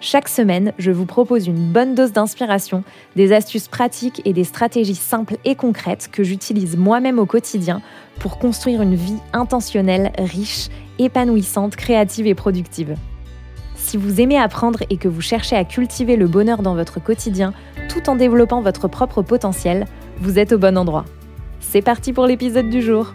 Chaque semaine, je vous propose une bonne dose d'inspiration, des astuces pratiques et des stratégies simples et concrètes que j'utilise moi-même au quotidien pour construire une vie intentionnelle, riche, épanouissante, créative et productive. Si vous aimez apprendre et que vous cherchez à cultiver le bonheur dans votre quotidien tout en développant votre propre potentiel, vous êtes au bon endroit. C'est parti pour l'épisode du jour.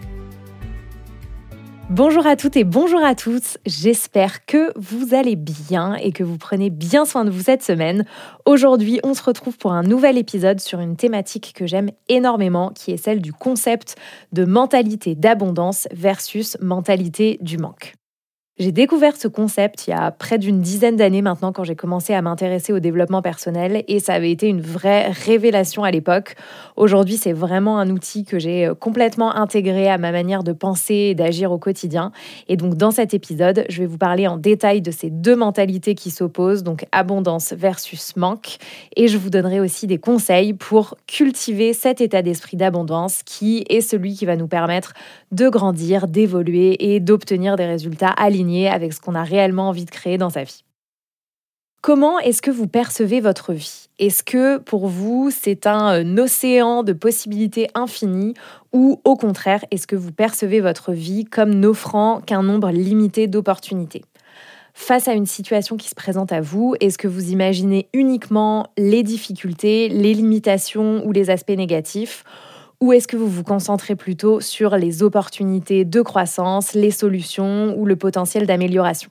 Bonjour à toutes et bonjour à tous. J'espère que vous allez bien et que vous prenez bien soin de vous cette semaine. Aujourd'hui, on se retrouve pour un nouvel épisode sur une thématique que j'aime énormément, qui est celle du concept de mentalité d'abondance versus mentalité du manque. J'ai découvert ce concept il y a près d'une dizaine d'années maintenant quand j'ai commencé à m'intéresser au développement personnel et ça avait été une vraie révélation à l'époque. Aujourd'hui, c'est vraiment un outil que j'ai euh, complètement intégré à ma manière de penser et d'agir au quotidien. Et donc dans cet épisode, je vais vous parler en détail de ces deux mentalités qui s'opposent, donc abondance versus manque. Et je vous donnerai aussi des conseils pour cultiver cet état d'esprit d'abondance qui est celui qui va nous permettre de grandir, d'évoluer et d'obtenir des résultats alignés avec ce qu'on a réellement envie de créer dans sa vie. Comment est-ce que vous percevez votre vie? Est-ce que pour vous c'est un euh, océan de possibilités infinies ou au contraire est-ce que vous percevez votre vie comme n'offrant qu'un nombre limité d'opportunités? Face à une situation qui se présente à vous, est-ce que vous imaginez uniquement les difficultés, les limitations ou les aspects négatifs? Ou est-ce que vous vous concentrez plutôt sur les opportunités de croissance, les solutions ou le potentiel d'amélioration?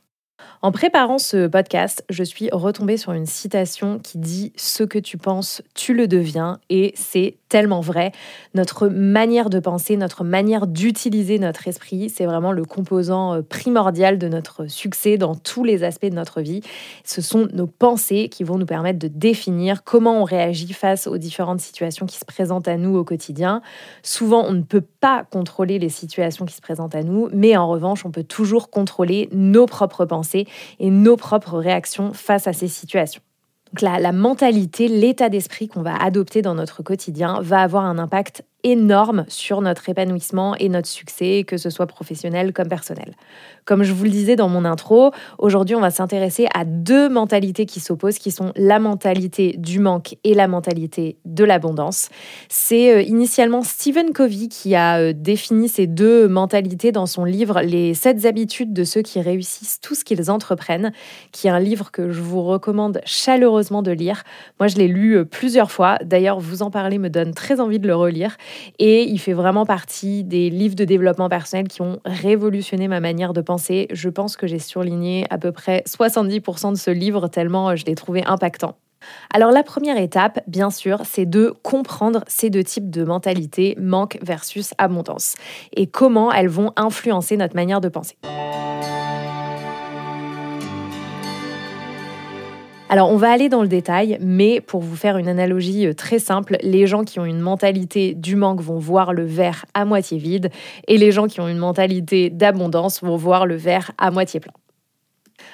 En préparant ce podcast, je suis retombée sur une citation qui dit Ce que tu penses, tu le deviens. Et c'est tellement vrai. Notre manière de penser, notre manière d'utiliser notre esprit, c'est vraiment le composant euh, primordial de notre succès dans tous les aspects de notre vie. Ce sont nos pensées qui vont nous permettre de définir comment on réagit face aux différentes situations qui se présentent à nous au quotidien. Souvent, on ne peut pas contrôler les situations qui se présentent à nous, mais en revanche, on peut toujours contrôler nos propres pensées et nos propres réactions face à ces situations. Donc la, la mentalité, l'état d'esprit qu'on va adopter dans notre quotidien va avoir un impact énorme sur notre épanouissement et notre succès, que ce soit professionnel comme personnel. Comme je vous le disais dans mon intro, aujourd'hui on va s'intéresser à deux mentalités qui s'opposent, qui sont la mentalité du manque et la mentalité de l'abondance. C'est euh, initialement Stephen Covey qui a euh, défini ces deux mentalités dans son livre Les 7 habitudes de ceux qui réussissent tout ce qu'ils entreprennent, qui est un livre que je vous recommande chaleureusement de lire. Moi je l'ai lu euh, plusieurs fois, d'ailleurs vous en parler me donne très envie de le relire. Et il fait vraiment partie des livres de développement personnel qui ont révolutionné ma manière de penser. Je pense que j'ai surligné à peu près 70% de ce livre tellement je l'ai trouvé impactant. Alors la première étape, bien sûr, c'est de comprendre ces deux types de mentalités, manque versus abondance, et comment elles vont influencer notre manière de penser. Alors, on va aller dans le détail, mais pour vous faire une analogie euh, très simple, les gens qui ont une mentalité du manque vont voir le verre à moitié vide et les gens qui ont une mentalité d'abondance vont voir le verre à moitié plein.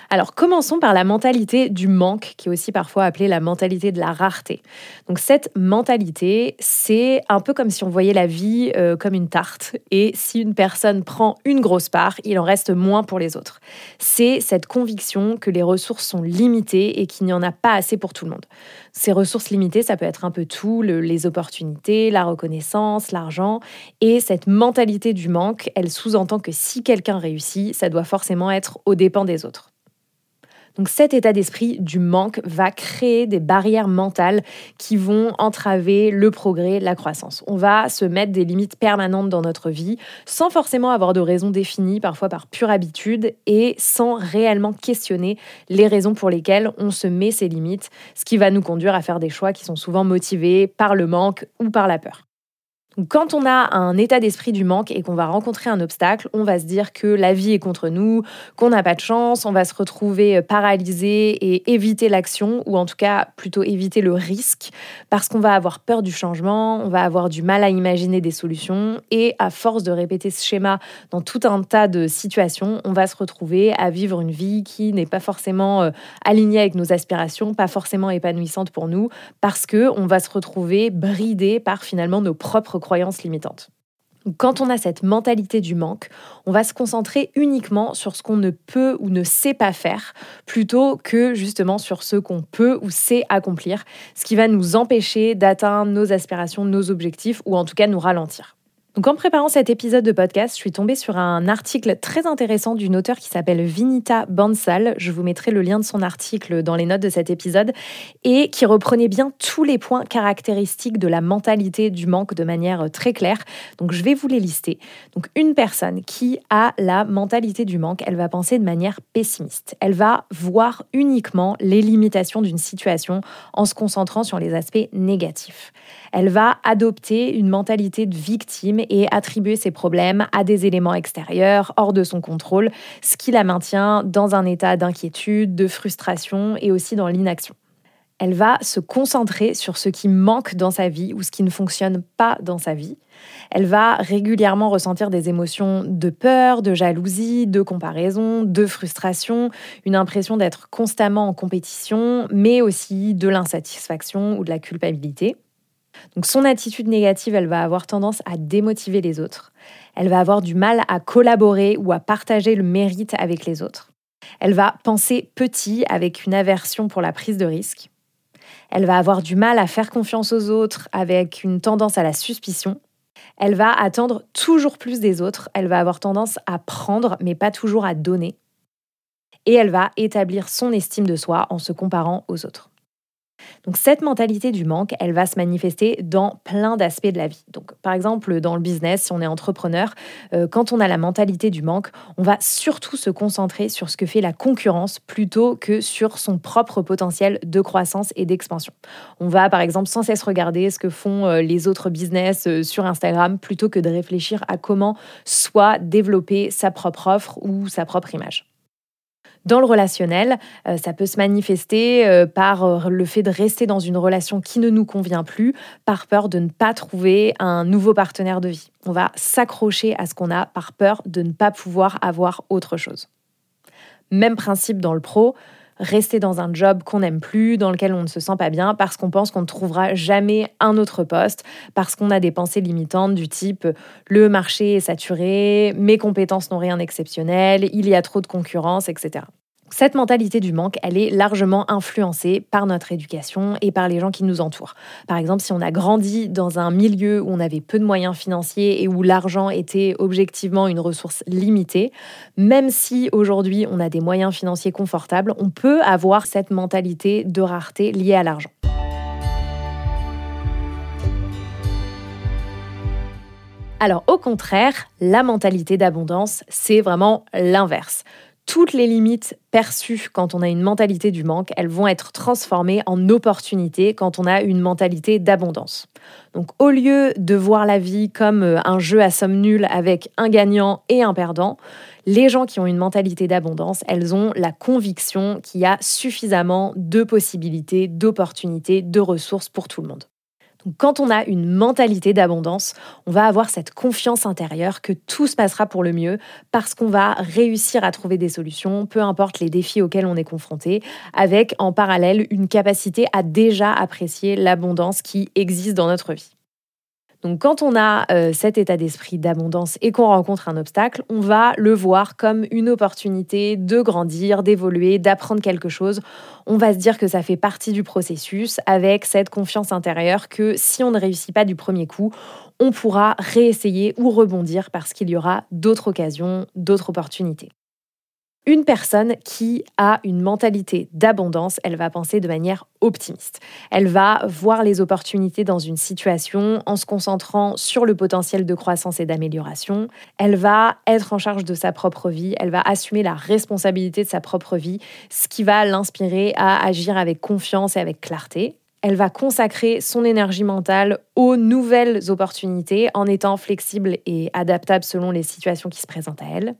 Alors commençons par la mentalité du manque, qui est aussi parfois appelée la mentalité de la rareté. Donc cette mentalité, c'est un peu comme si on voyait la vie euh, comme une tarte, et si une personne prend une grosse part, il en reste moins pour les autres. C'est cette conviction que les ressources sont limitées et qu'il n'y en a pas assez pour tout le monde. Ces ressources limitées, ça peut être un peu tout, les opportunités, la reconnaissance, l'argent, et cette mentalité du manque, elle sous-entend que si quelqu'un réussit, ça doit forcément être aux dépens des autres. Donc cet état d'esprit du manque va créer des barrières mentales qui vont entraver le progrès, la croissance. On va se mettre des limites permanentes dans notre vie sans forcément avoir de raisons définies, parfois par pure habitude, et sans réellement questionner les raisons pour lesquelles on se met ces limites, ce qui va nous conduire à faire des choix qui sont souvent motivés par le manque ou par la peur. Quand on a un état d'esprit du manque et qu'on va rencontrer un obstacle, on va se dire que la vie est contre nous, qu'on n'a pas de chance, on va se retrouver paralysé et éviter l'action, ou en tout cas plutôt éviter le risque, parce qu'on va avoir peur du changement, on va avoir du mal à imaginer des solutions, et à force de répéter ce schéma dans tout un tas de situations, on va se retrouver à vivre une vie qui n'est pas forcément euh, alignée avec nos aspirations, pas forcément épanouissante pour nous, parce que on va se retrouver bridé par finalement nos propres croyances limitantes. Quand on a cette mentalité du manque, on va se concentrer uniquement sur ce qu'on ne peut ou ne sait pas faire, plutôt que justement sur ce qu'on peut ou sait accomplir, ce qui va nous empêcher d'atteindre nos aspirations, nos objectifs, ou en tout cas nous ralentir. Donc en préparant cet épisode de podcast, je suis tombée sur un article très intéressant d'une auteure qui s'appelle Vinita Bansal. Je vous mettrai le lien de son article dans les notes de cet épisode et qui reprenait bien tous les points caractéristiques de la mentalité du manque de manière très claire. Donc je vais vous les lister. Donc une personne qui a la mentalité du manque, elle va penser de manière pessimiste. Elle va voir uniquement les limitations d'une situation en se concentrant sur les aspects négatifs. Elle va adopter une mentalité de victime et attribuer ses problèmes à des éléments extérieurs, hors de son contrôle, ce qui la maintient dans un état d'inquiétude, de frustration et aussi dans l'inaction. Elle va se concentrer sur ce qui manque dans sa vie ou ce qui ne fonctionne pas dans sa vie. Elle va régulièrement ressentir des émotions de peur, de jalousie, de comparaison, de frustration, une impression d'être constamment en compétition, mais aussi de l'insatisfaction ou de la culpabilité. Donc son attitude négative, elle va avoir tendance à démotiver les autres. Elle va avoir du mal à collaborer ou à partager le mérite avec les autres. Elle va penser petit avec une aversion pour la prise de risque. Elle va avoir du mal à faire confiance aux autres avec une tendance à la suspicion. Elle va attendre toujours plus des autres. Elle va avoir tendance à prendre mais pas toujours à donner. Et elle va établir son estime de soi en se comparant aux autres. Donc cette mentalité du manque, elle va se manifester dans plein d'aspects de la vie. Donc par exemple dans le business, si on est entrepreneur, euh, quand on a la mentalité du manque, on va surtout se concentrer sur ce que fait la concurrence plutôt que sur son propre potentiel de croissance et d'expansion. On va par exemple sans cesse regarder ce que font euh, les autres business euh, sur Instagram plutôt que de réfléchir à comment soit développer sa propre offre ou sa propre image. Dans le relationnel, euh, ça peut se manifester euh, par euh, le fait de rester dans une relation qui ne nous convient plus, par peur de ne pas trouver un nouveau partenaire de vie. On va s'accrocher à ce qu'on a par peur de ne pas pouvoir avoir autre chose. Même principe dans le pro, rester dans un job qu'on n'aime plus, dans lequel on ne se sent pas bien, parce qu'on pense qu'on ne trouvera jamais un autre poste, parce qu'on a des pensées limitantes du type le marché est saturé, mes compétences n'ont rien d'exceptionnel, il y a trop de concurrence, etc. Cette mentalité du manque, elle est largement influencée par notre éducation et par les gens qui nous entourent. Par exemple, si on a grandi dans un milieu où on avait peu de moyens financiers et où l'argent était objectivement une ressource limitée, même si aujourd'hui on a des moyens financiers confortables, on peut avoir cette mentalité de rareté liée à l'argent. Alors au contraire, la mentalité d'abondance, c'est vraiment l'inverse toutes les limites perçues quand on a une mentalité du manque, elles vont être transformées en opportunités quand on a une mentalité d'abondance. Donc au lieu de voir la vie comme euh, un jeu à somme nulle avec un gagnant et un perdant, les gens qui ont une mentalité d'abondance, elles ont la conviction qu'il y a suffisamment de possibilités, d'opportunités, de ressources pour tout le monde quand on a une mentalité d'abondance, on va avoir cette confiance intérieure que tout se passera pour le mieux parce qu'on va réussir à trouver des solutions, peu importe les défis auxquels on est confronté, avec en parallèle une capacité à déjà apprécier l'abondance qui existe dans notre vie. Donc quand on a euh, cet état d'esprit d'abondance et qu'on rencontre un obstacle, on va le voir comme une opportunité de grandir, d'évoluer, d'apprendre quelque chose. On va se dire que ça fait partie du processus avec cette confiance intérieure que si on ne réussit pas du premier coup, on pourra réessayer ou rebondir parce qu'il y aura d'autres occasions, d'autres opportunités. Une personne qui a une mentalité d'abondance, elle va penser de manière optimiste. Elle va voir les opportunités dans une situation en se concentrant sur le potentiel de croissance et d'amélioration. Elle va être en charge de sa propre vie, elle va assumer la responsabilité de sa propre vie, ce qui va l'inspirer à agir avec confiance et avec clarté. Elle va consacrer son énergie mentale aux nouvelles opportunités en étant flexible et adaptable selon les situations qui se présentent à elle.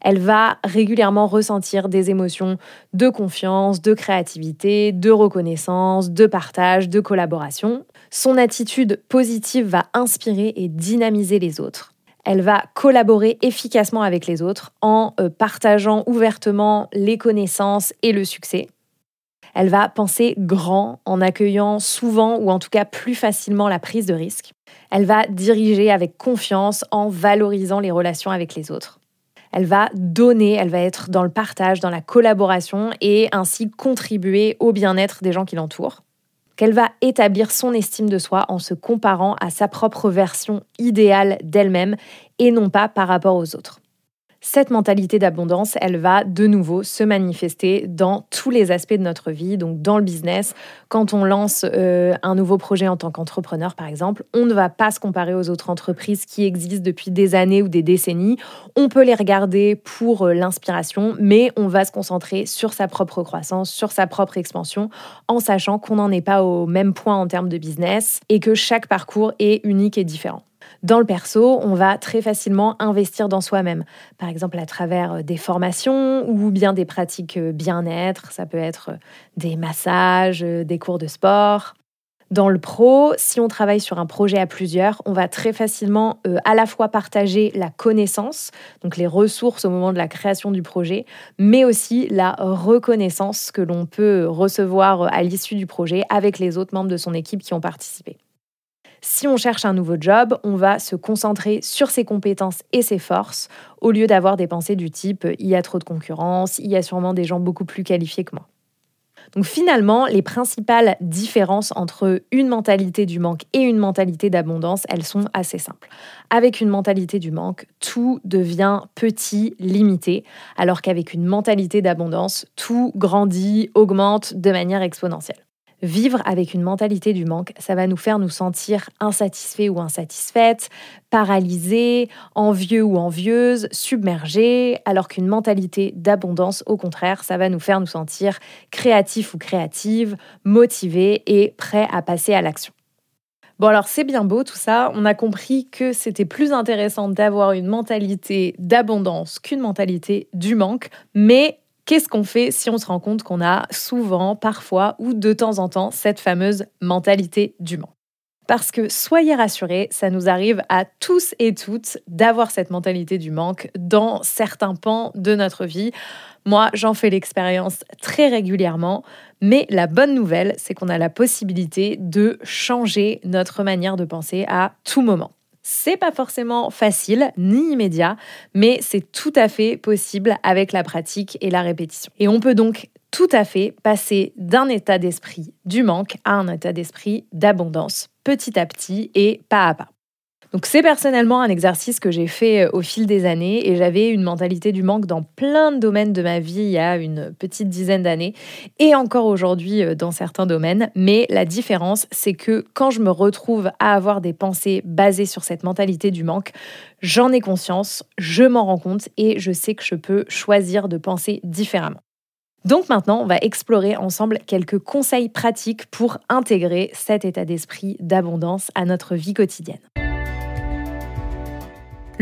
Elle va régulièrement ressentir des émotions de confiance, de créativité, de reconnaissance, de partage, de collaboration. Son attitude positive va inspirer et dynamiser les autres. Elle va collaborer efficacement avec les autres en euh, partageant ouvertement les connaissances et le succès. Elle va penser grand en accueillant souvent ou en tout cas plus facilement la prise de risque. Elle va diriger avec confiance en valorisant les relations avec les autres. Elle va donner, elle va être dans le partage, dans la collaboration et ainsi contribuer au bien-être des gens qui l'entourent. Qu'elle va établir son estime de soi en se comparant à sa propre version idéale d'elle-même et non pas par rapport aux autres cette mentalité d'abondance, elle va de nouveau se manifester dans tous les aspects de notre vie, donc dans le business. Quand on lance euh, un nouveau projet en tant qu'entrepreneur, par exemple, on ne va pas se comparer aux autres entreprises qui existent depuis des années ou des décennies. On peut les regarder pour euh, l'inspiration, mais on va se concentrer sur sa propre croissance, sur sa propre expansion, en sachant qu'on n'en est pas au même point en termes de business et que chaque parcours est unique et différent. Dans le perso, on va très facilement investir dans soi-même, par exemple à travers euh, des formations ou bien des pratiques euh, bien-être, ça peut être euh, des massages, des cours de sport. Dans le pro, si on travaille sur un projet à plusieurs, on va très facilement à la fois partager la connaissance, donc les ressources au moment de la création du projet, mais aussi la reconnaissance que l'on peut recevoir à l'issue du projet avec les autres membres de son équipe qui ont participé. Si on cherche un nouveau job, on va se concentrer sur ses compétences et ses forces au lieu d'avoir des pensées du type il y a trop de concurrence, il y a sûrement des gens beaucoup plus qualifiés que moi. Donc finalement, les principales différences entre une mentalité du manque et une mentalité d'abondance, elles sont assez simples. Avec une mentalité du manque, tout devient petit, limité, alors qu'avec une mentalité d'abondance, tout grandit, augmente de manière exponentielle. Vivre avec une mentalité du manque, ça va nous faire nous sentir insatisfaits ou insatisfaites, paralysés, envieux ou envieuses, submergés, alors qu'une mentalité d'abondance, au contraire, ça va nous faire nous sentir créatifs ou créatives, motivés et prêts à passer à l'action. Bon alors c'est bien beau tout ça, on a compris que c'était plus intéressant d'avoir une mentalité d'abondance qu'une mentalité du manque, mais Qu'est-ce qu'on fait si on se rend compte qu'on a souvent, parfois ou de temps en temps cette fameuse mentalité du manque parce que soyez rassurés, ça nous arrive à tous et toutes d'avoir cette mentalité du manque dans certains pans de notre vie. Moi, j'en fais l'expérience très régulièrement, mais la bonne nouvelle, c'est qu'on a la possibilité de changer notre manière de penser à tout moment. C'est pas forcément facile ni immédiat, mais c'est tout à fait possible avec la pratique et la répétition. Et on peut donc tout à fait passer d'un état d'esprit du manque à un état d'esprit d'abondance, petit à petit et pas à pas. Donc c'est personnellement un exercice que j'ai fait euh, au fil des années et j'avais une mentalité du manque dans plein de domaines de ma vie il y a une petite dizaine d'années et encore aujourd'hui euh, dans certains domaines. Mais la différence, c'est que quand je me retrouve à avoir des pensées basées sur cette mentalité du manque, j'en ai conscience, je m'en rends compte et je sais que je peux choisir de penser différemment. Donc maintenant, on va explorer ensemble quelques conseils pratiques pour intégrer cet état d'esprit d'abondance à notre vie quotidienne.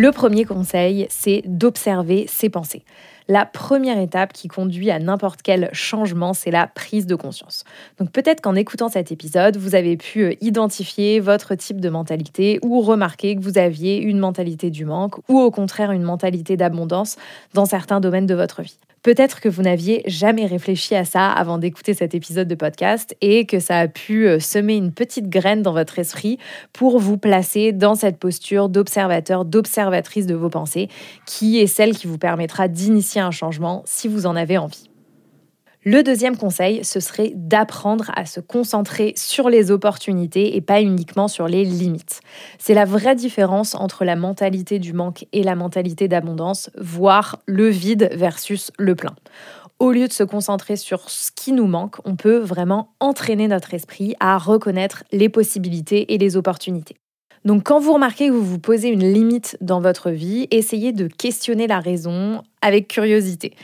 Le premier conseil, c'est d'observer ses pensées. La première étape qui conduit à n'importe quel changement, c'est la prise de conscience. Donc peut-être qu'en écoutant cet épisode, vous avez pu euh, identifier votre type de mentalité ou remarquer que vous aviez une mentalité du manque ou au contraire une mentalité d'abondance dans certains domaines de votre vie. Peut-être que vous n'aviez jamais réfléchi à ça avant d'écouter cet épisode de podcast et que ça a pu euh, semer une petite graine dans votre esprit pour vous placer dans cette posture d'observateur, d'observatrice de vos pensées, qui est celle qui vous permettra d'initier un changement si vous en avez envie. Le deuxième conseil, ce serait d'apprendre à se concentrer sur les opportunités et pas uniquement sur les limites. C'est la vraie différence entre la mentalité du manque et la mentalité d'abondance, voire le vide versus le plein. Au lieu de se concentrer sur ce qui nous manque, on peut vraiment entraîner notre esprit à reconnaître les possibilités et les opportunités. Donc quand vous remarquez que vous vous posez une limite dans votre vie, essayez de questionner la raison avec curiosité.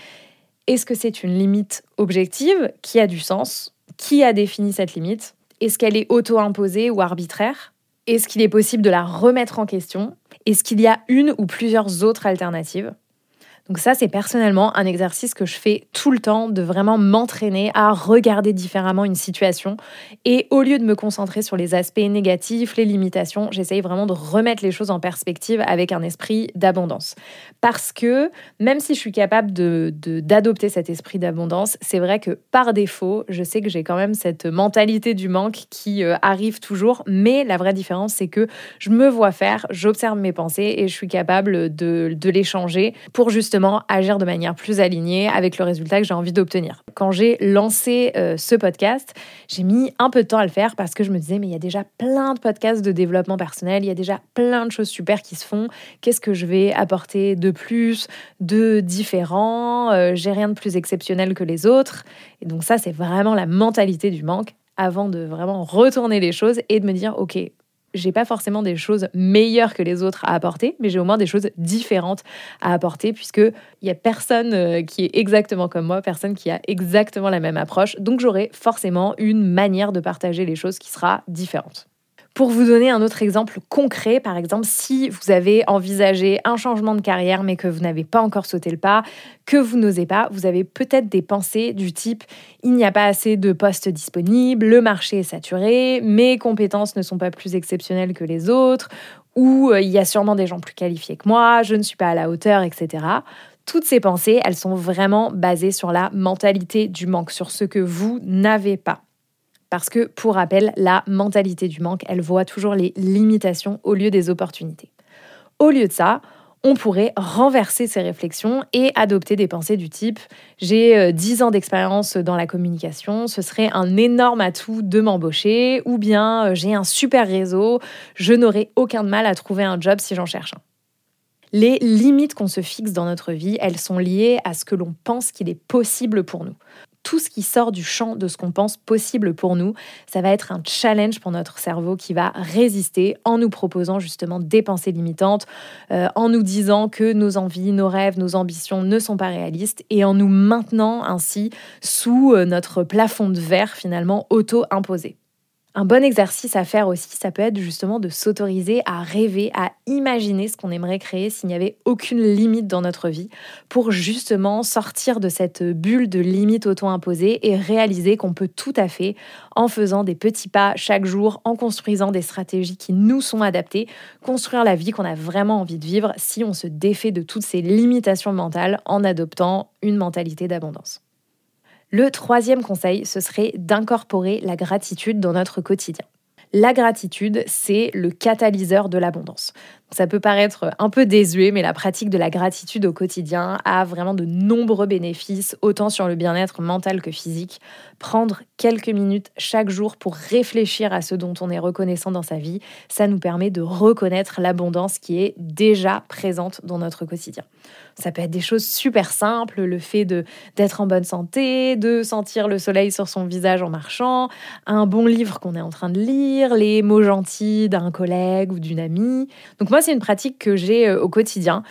Est-ce que c'est une limite objective qui a du sens? Qui a défini cette limite? Est-ce qu'elle est auto-imposée ou arbitraire? Est-ce qu'il est possible de la remettre en question? Est-ce qu'il y a une ou plusieurs autres alternatives? Donc ça, c'est personnellement un exercice que je fais tout le temps, de vraiment m'entraîner à regarder différemment une situation. Et au lieu de me concentrer sur les aspects négatifs, les limitations, j'essaye vraiment de remettre les choses en perspective avec un esprit d'abondance. Parce que même si je suis capable d'adopter de, cet esprit d'abondance, c'est vrai que par défaut, je sais que j'ai quand même cette mentalité du manque qui euh, arrive toujours. Mais la vraie différence, c'est que je me vois faire, j'observe mes pensées et je suis capable de, de les changer pour justement agir de manière plus alignée avec le résultat que j'ai envie d'obtenir. Quand j'ai lancé euh, ce podcast, j'ai mis un peu de temps à le faire parce que je me disais, mais il y a déjà plein de podcasts de développement personnel, il y a déjà plein de choses super qui se font. Qu'est-ce que je vais apporter de plus, de différent? Euh, J'ai rien de plus exceptionnel que les autres. Et donc ça, c'est vraiment la mentalité du manque avant de vraiment retourner les choses et de me dire, OK, j'ai pas forcément des choses meilleures que les autres à apporter, mais j'ai au moins des choses différentes à apporter, puisque il y a personne euh, qui est exactement comme moi, personne qui a exactement la même approche. Donc j'aurai forcément une manière de partager les choses qui sera différente. Pour vous donner un autre exemple concret, par exemple, si vous avez envisagé un changement de carrière mais que vous n'avez pas encore sauté le pas, que vous n'osez pas, vous avez peut-être des pensées du type il n'y a pas assez de postes disponibles, le marché est saturé, mes compétences ne sont pas plus exceptionnelles que les autres, ou euh, il y a sûrement des gens plus qualifiés que moi, je ne suis pas à la hauteur, etc. Toutes ces pensées, elles sont vraiment basées sur la mentalité du manque, sur ce que vous n'avez pas. Parce que, pour rappel, la mentalité du manque, elle voit toujours les limitations au lieu des opportunités. Au lieu de ça, on pourrait renverser ces réflexions et adopter des pensées du type j'ai 10 euh, ans d'expérience dans la communication, ce serait un énorme atout de m'embaucher, ou bien euh, j'ai un super réseau, je n'aurai aucun mal à trouver un job si j'en cherche un. Les limites qu'on se fixe dans notre vie, elles sont liées à ce que l'on pense qu'il est possible pour nous tout ce qui sort du champ de ce qu'on pense possible pour nous, ça va être un challenge pour notre cerveau qui va résister en nous proposant justement des pensées limitantes, euh, en nous disant que nos envies, nos rêves, nos ambitions ne sont pas réalistes et en nous maintenant ainsi sous euh, notre plafond de verre finalement auto-imposé. Un bon exercice à faire aussi, ça peut être justement de s'autoriser à rêver, à imaginer ce qu'on aimerait créer s'il n'y avait aucune limite dans notre vie, pour justement sortir de cette bulle de limites auto-imposées et réaliser qu'on peut tout à fait, en faisant des petits pas chaque jour, en construisant des stratégies qui nous sont adaptées, construire la vie qu'on a vraiment envie de vivre si on se défait de toutes ces limitations mentales en adoptant une mentalité d'abondance. Le troisième conseil, ce serait d'incorporer la gratitude dans notre quotidien. La gratitude, c'est le catalyseur de l'abondance. Ça peut paraître un peu désuet, mais la pratique de la gratitude au quotidien a vraiment de nombreux bénéfices, autant sur le bien-être mental que physique. Prendre quelques minutes chaque jour pour réfléchir à ce dont on est reconnaissant dans sa vie, ça nous permet de reconnaître l'abondance qui est déjà présente dans notre quotidien. Ça peut être des choses super simples, le fait d'être en bonne santé, de sentir le soleil sur son visage en marchant, un bon livre qu'on est en train de lire, les mots gentils d'un collègue ou d'une amie. Donc moi, c'est une pratique que j'ai euh, au quotidien.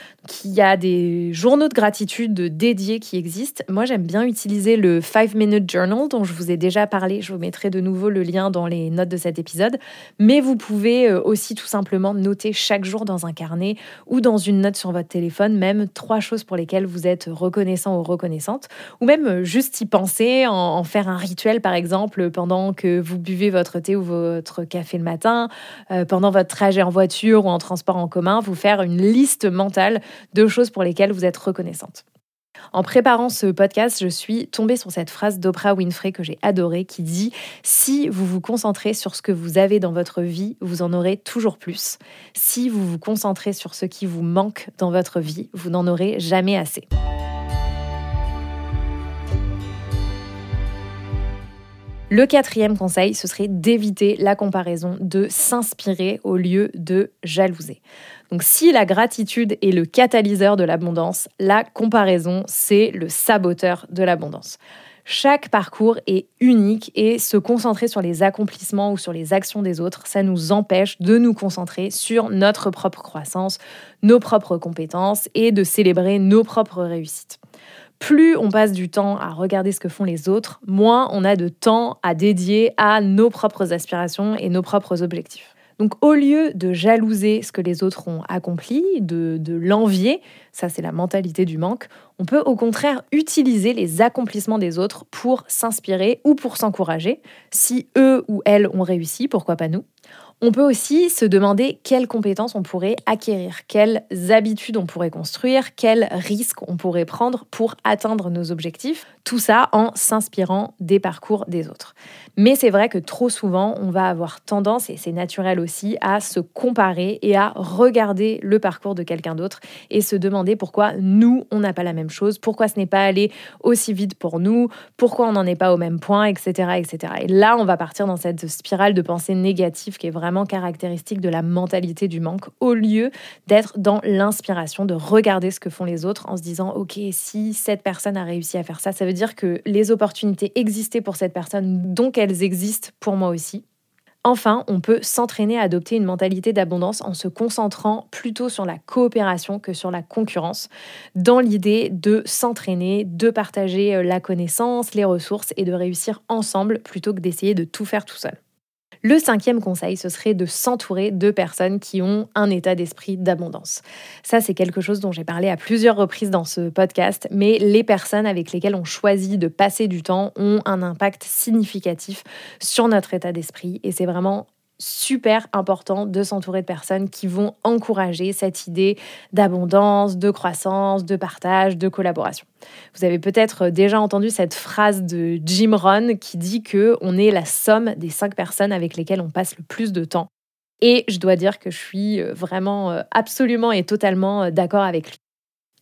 Il y a des journaux de gratitude dédiés qui existent. Moi, j'aime bien utiliser le 5 Minute Journal dont je vous ai déjà parlé. Je vous mettrai de nouveau le lien dans les notes de cet épisode. Mais vous pouvez euh, aussi tout simplement noter chaque jour dans un carnet ou dans une note sur votre téléphone, même trois choses pour lesquelles vous êtes reconnaissant ou reconnaissante, ou même euh, juste y penser, en, faire un rituel par exemple pendant que vous buvez votre thé ou votre café le matin, euh, pendant votre trajet en voiture ou en transport en commun, vous faire une liste mentale de choses pour lesquelles vous êtes reconnaissante. En préparant ce podcast, je suis tombée sur cette phrase d'Oprah Winfrey que j'ai adorée qui dit Si vous vous concentrez sur ce que vous avez dans votre vie, vous en aurez toujours plus. Si vous vous concentrez sur ce qui vous manque dans votre vie, vous n'en aurez jamais assez. Le quatrième conseil, ce serait d'éviter la comparaison, de s'inspirer au lieu de jalouser. Donc si la gratitude est le catalyseur de l'abondance, la comparaison, c'est le saboteur de l'abondance. Chaque parcours est unique et se concentrer sur les accomplissements ou sur les actions des autres, ça nous empêche de nous concentrer sur notre propre croissance, nos propres compétences et de célébrer nos propres réussites plus on passe du temps à regarder ce que font les autres, moins on a de temps à dédier à nos propres aspirations et nos propres objectifs. Donc au lieu de jalouser ce que les autres ont accompli, de, de l'envier, ça c'est la mentalité du manque, on peut au contraire utiliser les accomplissements des autres pour s'inspirer ou pour s'encourager. Si eux ou elles ont réussi, pourquoi pas nous? On peut aussi se demander quelles compétences on pourrait acquérir, quelles habitudes on pourrait construire, quels risques on pourrait prendre pour atteindre nos objectifs, tout ça en s'inspirant des parcours des autres. Mais c'est vrai que trop souvent, on va avoir tendance, et c'est naturel aussi, à se comparer et à regarder le parcours de quelqu'un d'autre et se demander pourquoi nous, on n'a pas la même chose, pourquoi ce n'est pas allé aussi vite pour nous, pourquoi on n'en est pas au même point, etc., etc. Et là, on va partir dans cette spirale de pensée négative qui est vraiment caractéristique de la mentalité du manque, au lieu d'être dans l'inspiration, de regarder ce que font les autres en se disant, OK, si cette personne a réussi à faire ça, ça veut dire que les opportunités existaient pour cette personne, donc elles existent pour moi aussi. Enfin, on peut s'entraîner à adopter une mentalité d'abondance en se concentrant plutôt sur la coopération que sur la concurrence, dans l'idée de s'entraîner, de partager euh, la connaissance, les ressources et de réussir ensemble plutôt que d'essayer de tout faire tout seul. Le cinquième conseil, ce serait de s'entourer de personnes qui ont un état d'esprit d'abondance. Ça, c'est quelque chose dont j'ai parlé à plusieurs reprises dans ce podcast, mais les personnes avec lesquelles on choisit de passer du temps ont un impact significatif sur notre état d'esprit et c'est vraiment super important de s'entourer de personnes qui vont encourager cette idée d'abondance, de croissance, de partage, de collaboration. Vous avez peut-être déjà entendu cette phrase de Jim Rohn qui dit que on est la somme des cinq personnes avec lesquelles on passe le plus de temps. Et je dois dire que je suis euh, vraiment euh, absolument et totalement euh, d'accord avec lui.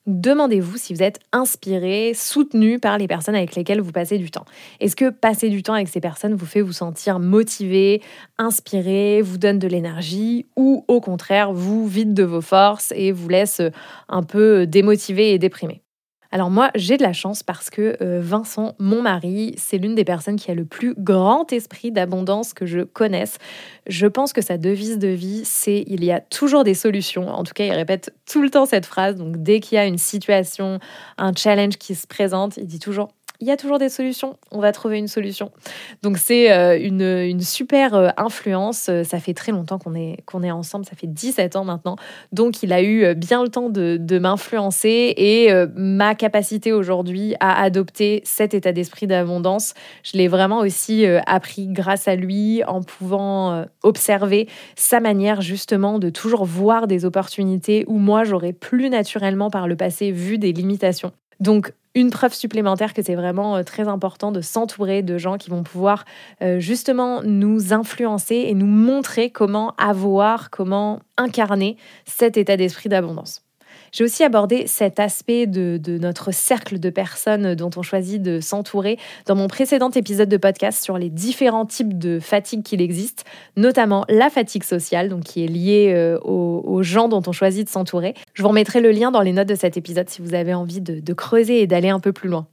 Demandez-vous si vous êtes inspiré, soutenu par les personnes avec lesquelles vous passez du temps. Est-ce que passer du temps avec ces personnes vous fait vous sentir motivé, inspiré, vous donne de l'énergie ou au contraire vous vide de vos forces et vous laisse un peu démotivé et déprimé? Alors moi, j'ai de la chance parce que euh, Vincent, mon mari, c'est l'une des personnes qui a le plus grand esprit d'abondance que je connaisse. Je pense que sa devise de vie, c'est il y a toujours des solutions. En tout cas, il répète tout le temps cette phrase. Donc dès qu'il y a une situation, un challenge qui se présente, il dit toujours il y a toujours des solutions, on va trouver une solution. Donc c'est euh, une, super euh, influence, ça fait très longtemps qu'on est, qu'on est ensemble, ça fait 17 ans maintenant, donc il a eu bien le temps de, de m'influencer et euh, ma capacité aujourd'hui à adopter cet état d'esprit d'abondance, je l'ai vraiment aussi appris grâce à lui en pouvant observer sa manière justement de toujours voir des opportunités où moi j'aurais plus naturellement par le passé vu des limitations. Donc une preuve supplémentaire que c'est vraiment euh, très important de s'entourer de gens qui vont pouvoir euh, justement nous influencer et nous montrer comment avoir, comment incarner cet état d'esprit d'abondance. J'ai aussi abordé cet aspect de, notre cercle de personnes dont on choisit de s'entourer dans mon précédent épisode de podcast sur les différents types de fatigue qu'il existe, notamment la fatigue sociale, donc qui est liée euh, aux, gens dont on choisit de s'entourer. Je vous remettrai le lien dans les notes de cet épisode si vous avez envie de creuser et d'aller un peu plus loin.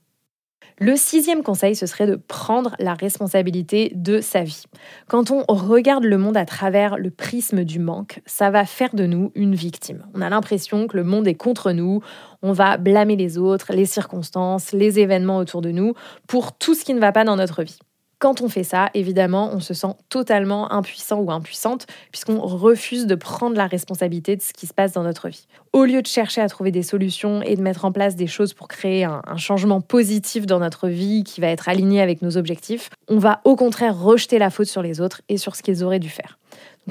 Le sixième conseil, ce serait de prendre la responsabilité de sa vie. Quand on regarde le monde à travers le prisme du manque, ça va faire de nous une victime. On a l'impression que le monde est contre nous, on va blâmer les autres, les circonstances, les événements autour de nous pour tout ce qui ne va pas dans notre vie. Quand on fait ça, évidemment, on se sent totalement impuissant ou impuissante puisqu'on refuse de prendre la responsabilité de ce qui se passe dans notre vie. Au lieu de chercher à trouver des solutions et de mettre en place des choses pour créer un, changement positif dans notre vie qui va être aligné avec nos objectifs, on va au contraire rejeter la faute sur les autres et sur ce qu'ils auraient dû faire.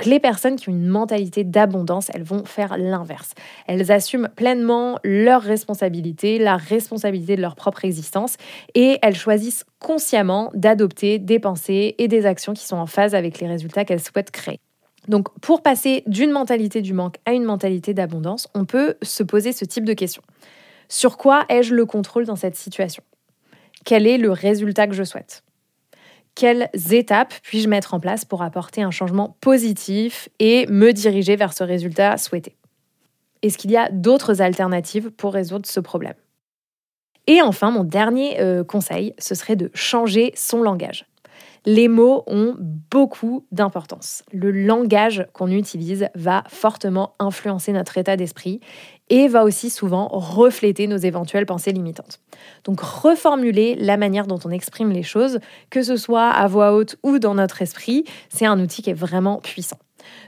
Les personnes qui ont une mentalité d'abondance, elles vont faire l'inverse. Elles assument pleinement leurs responsabilités, la responsabilité de leur propre existence, et elles choisissent consciemment d'adopter des pensées et des actions qui sont en phase avec les résultats qu'elles souhaitent créer. Donc pour passer d'une mentalité du manque à une mentalité d'abondance, on peut se poser ce type de questions. Sur quoi ai-je le contrôle dans cette situation? Quel est le résultat que je souhaite? Quelles étapes puis-je mettre en place pour apporter un changement positif et me diriger vers ce résultat souhaité? Est-ce qu'il y a d'autres alternatives pour résoudre ce problème? Et enfin, mon dernier euh, conseil, ce serait de changer son langage. Les mots ont beaucoup d'importance. Le langage qu'on utilise va fortement influencer notre état d'esprit et va aussi souvent refléter nos éventuelles pensées limitantes. Donc reformuler la manière dont on exprime les choses, que ce soit à voix haute ou dans notre esprit, c'est un outil qui est vraiment puissant.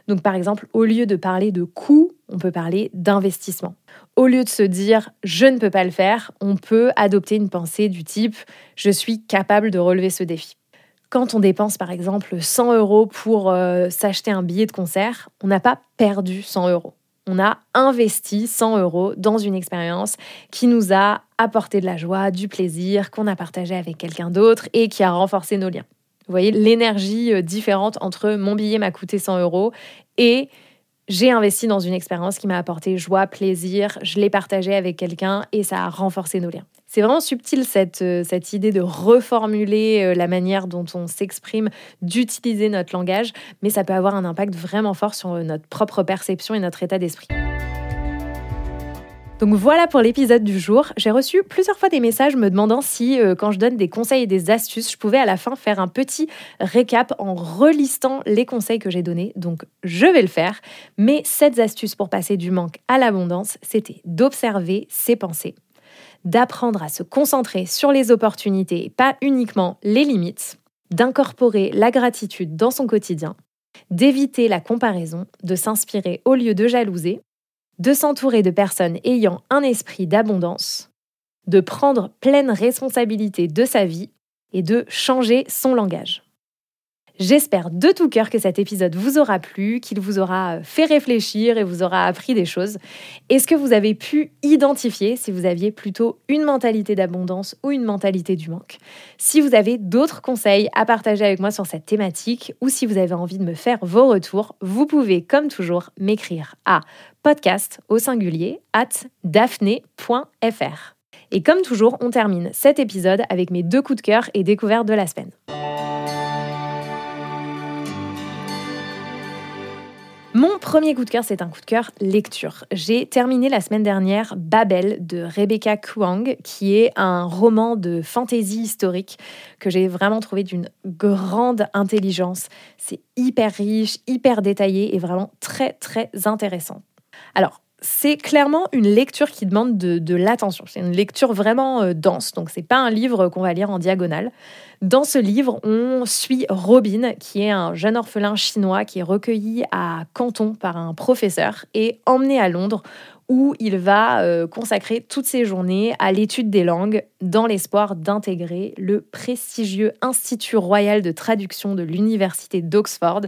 Donc par exemple, au lieu de parler de coût, on peut parler d'investissement. Au lieu de se dire je ne peux pas le faire, on peut adopter une pensée du type je suis capable de relever ce défi. Quand on dépense par exemple 100 euros pour euh, s'acheter un billet de concert, on n'a pas perdu 100 euros. On a investi 100 euros dans une expérience qui nous a apporté de la joie, du plaisir, qu'on a partagé avec quelqu'un d'autre et qui a renforcé nos liens. Vous voyez l'énergie euh, différente entre mon billet m'a coûté 100 euros et j'ai investi dans une expérience qui m'a apporté joie, plaisir, je l'ai partagé avec quelqu'un et ça a renforcé nos liens. C'est vraiment subtil cette, euh, cette idée de reformuler euh, la manière dont on s'exprime, d'utiliser notre langage, mais ça peut avoir un impact vraiment fort sur notre propre perception et notre état d'esprit. Donc voilà pour l'épisode du jour. J'ai reçu plusieurs fois des messages me demandant si, euh, quand je donne des conseils et des astuces, je pouvais à la fin faire un petit récap en relistant les conseils que j'ai donnés. Donc je vais le faire. Mais cette astuces pour passer du manque à l'abondance, c'était d'observer ses pensées, d'apprendre à se concentrer sur les opportunités et pas uniquement les limites, d'incorporer la gratitude dans son quotidien, d'éviter la comparaison, de s'inspirer au lieu de jalouser de s'entourer de personnes ayant un esprit d'abondance, de prendre pleine responsabilité de sa vie et de changer son langage. J'espère de tout cœur que cet épisode vous aura plu, qu'il vous aura fait réfléchir et vous aura appris des choses. Est-ce que vous avez pu identifier si vous aviez plutôt une mentalité d'abondance ou une mentalité du manque? Si vous avez d'autres conseils à partager avec moi sur cette thématique ou si vous avez envie de me faire vos retours, vous pouvez comme toujours m'écrire à podcast au singulier at daphné.fr. Et comme toujours, on termine cet épisode avec mes deux coups de cœur et découvertes de la semaine. Mon premier coup de cœur, c'est un coup de cœur lecture. J'ai terminé la semaine dernière Babel de Rebecca Kuang, qui est un roman de fantaisie historique que j'ai vraiment trouvé d'une grande intelligence. C'est hyper riche, hyper détaillé et vraiment très très intéressant. Alors, c'est clairement une lecture qui demande de, l'attention. C'est une lecture vraiment euh, dense, donc c'est pas un livre qu'on va lire en diagonale. Dans ce livre, on suit Robin, qui est un jeune orphelin chinois qui est recueilli à Canton par un professeur et emmené à Londres, où il va euh, consacrer toutes ses journées à l'étude des langues dans l'espoir d'intégrer le prestigieux Institut royal de traduction de l'Université d'Oxford,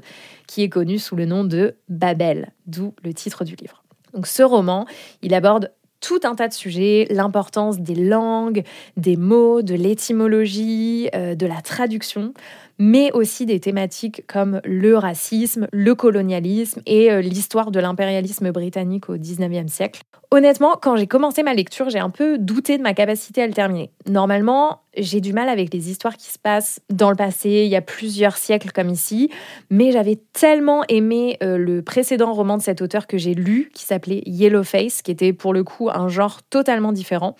qui est connu sous le nom de Babel, d'où le titre du livre. Donc ce roman, il aborde tout un tas de sujets, l'importance des langues, des mots, de l'étymologie, euh, de la traduction, mais aussi des thématiques comme le racisme, le colonialisme et euh, l'histoire de l'impérialisme britannique au 19e siècle. Honnêtement, quand j'ai commencé ma lecture, j'ai un peu douté de ma capacité à le terminer. Normalement, j'ai du mal avec les histoires qui se passent dans le passé, il y a plusieurs siècles comme ici, mais j'avais tellement aimé euh, le précédent roman de cet auteur que j'ai lu, qui s'appelait Yellowface, qui était pour le coup un genre totalement différent,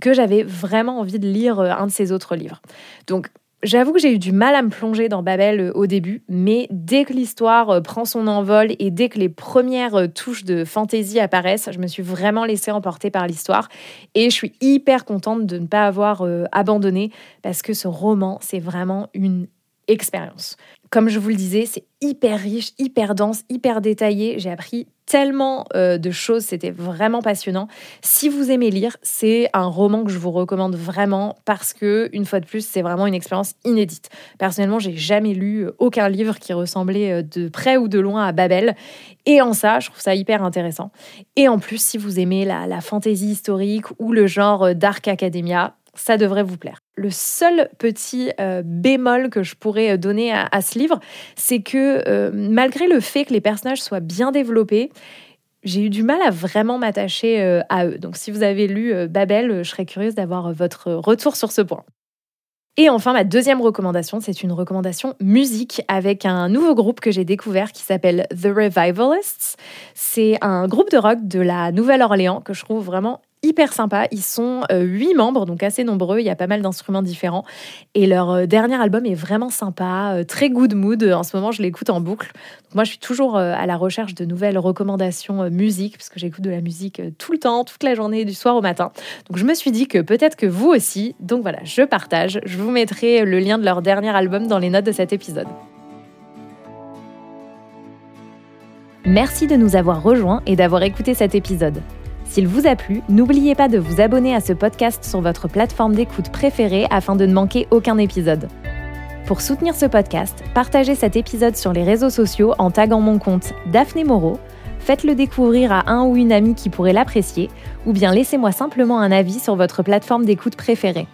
que j'avais vraiment envie de lire euh, un de ses autres livres. Donc J'avoue que j'ai eu du mal à me plonger dans Babel euh, au début, mais dès que l'histoire euh, prend son envol et dès que les premières euh, touches de fantaisie apparaissent, je me suis vraiment laissée emporter par l'histoire et je suis hyper contente de ne pas avoir abandonné parce que ce roman, c'est vraiment une expérience. Comme je vous le disais, c'est hyper riche, hyper dense, hyper détaillé. J'ai appris tellement euh, de choses, c'était vraiment passionnant. Si vous aimez lire, c'est un roman que je vous recommande vraiment parce que, une fois de plus, c'est vraiment une expérience inédite. Personnellement, j'ai jamais lu aucun livre qui ressemblait euh, de près ou de loin à Babel. Et en ça, je trouve ça hyper intéressant. Et en plus, si vous aimez la, la fantaisie historique ou le genre euh, Dark Academia, ça devrait vous plaire. Le seul petit euh, bémol que je pourrais euh, donner à, ce livre, c'est que euh, malgré le fait que les personnages soient bien développés, j'ai eu du mal à vraiment m'attacher à eux. Donc si vous avez lu Babel, je serais curieuse d'avoir votre retour sur ce point. Et enfin, ma deuxième recommandation, c'est une recommandation musique avec un nouveau groupe que j'ai découvert qui s'appelle The Revivalists. C'est un groupe de rock de la Nouvelle-Orléans que je trouve vraiment hyper sympa. Ils sont euh, huit membres, donc assez nombreux. Il y a pas mal d'instruments différents. Et leur euh, dernier album est vraiment sympa, euh, très good mood. En ce moment, je l'écoute en boucle. moi, je suis toujours à la recherche de nouvelles recommandations musique, parce que j'écoute de la musique tout le temps, toute la journée, du soir au matin. Donc je me suis dit que peut-être que vous aussi. Donc voilà, je partage. Je vous mettrai le lien de leur dernier album dans les notes de cet épisode. Merci de nous avoir rejoints et d'avoir écouté cet épisode. S'il vous a plu, n'oubliez pas de vous abonner à ce podcast sur votre plateforme d'écoute préférée afin de ne manquer aucun épisode. Pour soutenir ce podcast, partagez cet épisode sur les réseaux sociaux en taguant mon compte Daphné Moreau, faites-le découvrir à un ou une amie qui pourrait l'apprécier, ou bien laissez-moi simplement un avis sur votre plateforme d'écoute préférée.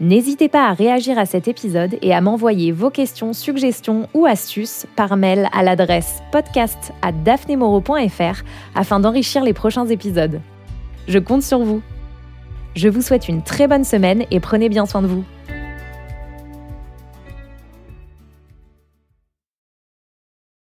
N'hésitez pas à réagir à cet épisode et à m'envoyer vos questions, suggestions ou astuces par mail à l'adresse podcast à afin d'enrichir les prochains épisodes. Je compte sur vous. Je vous souhaite une très bonne semaine et prenez bien soin de vous.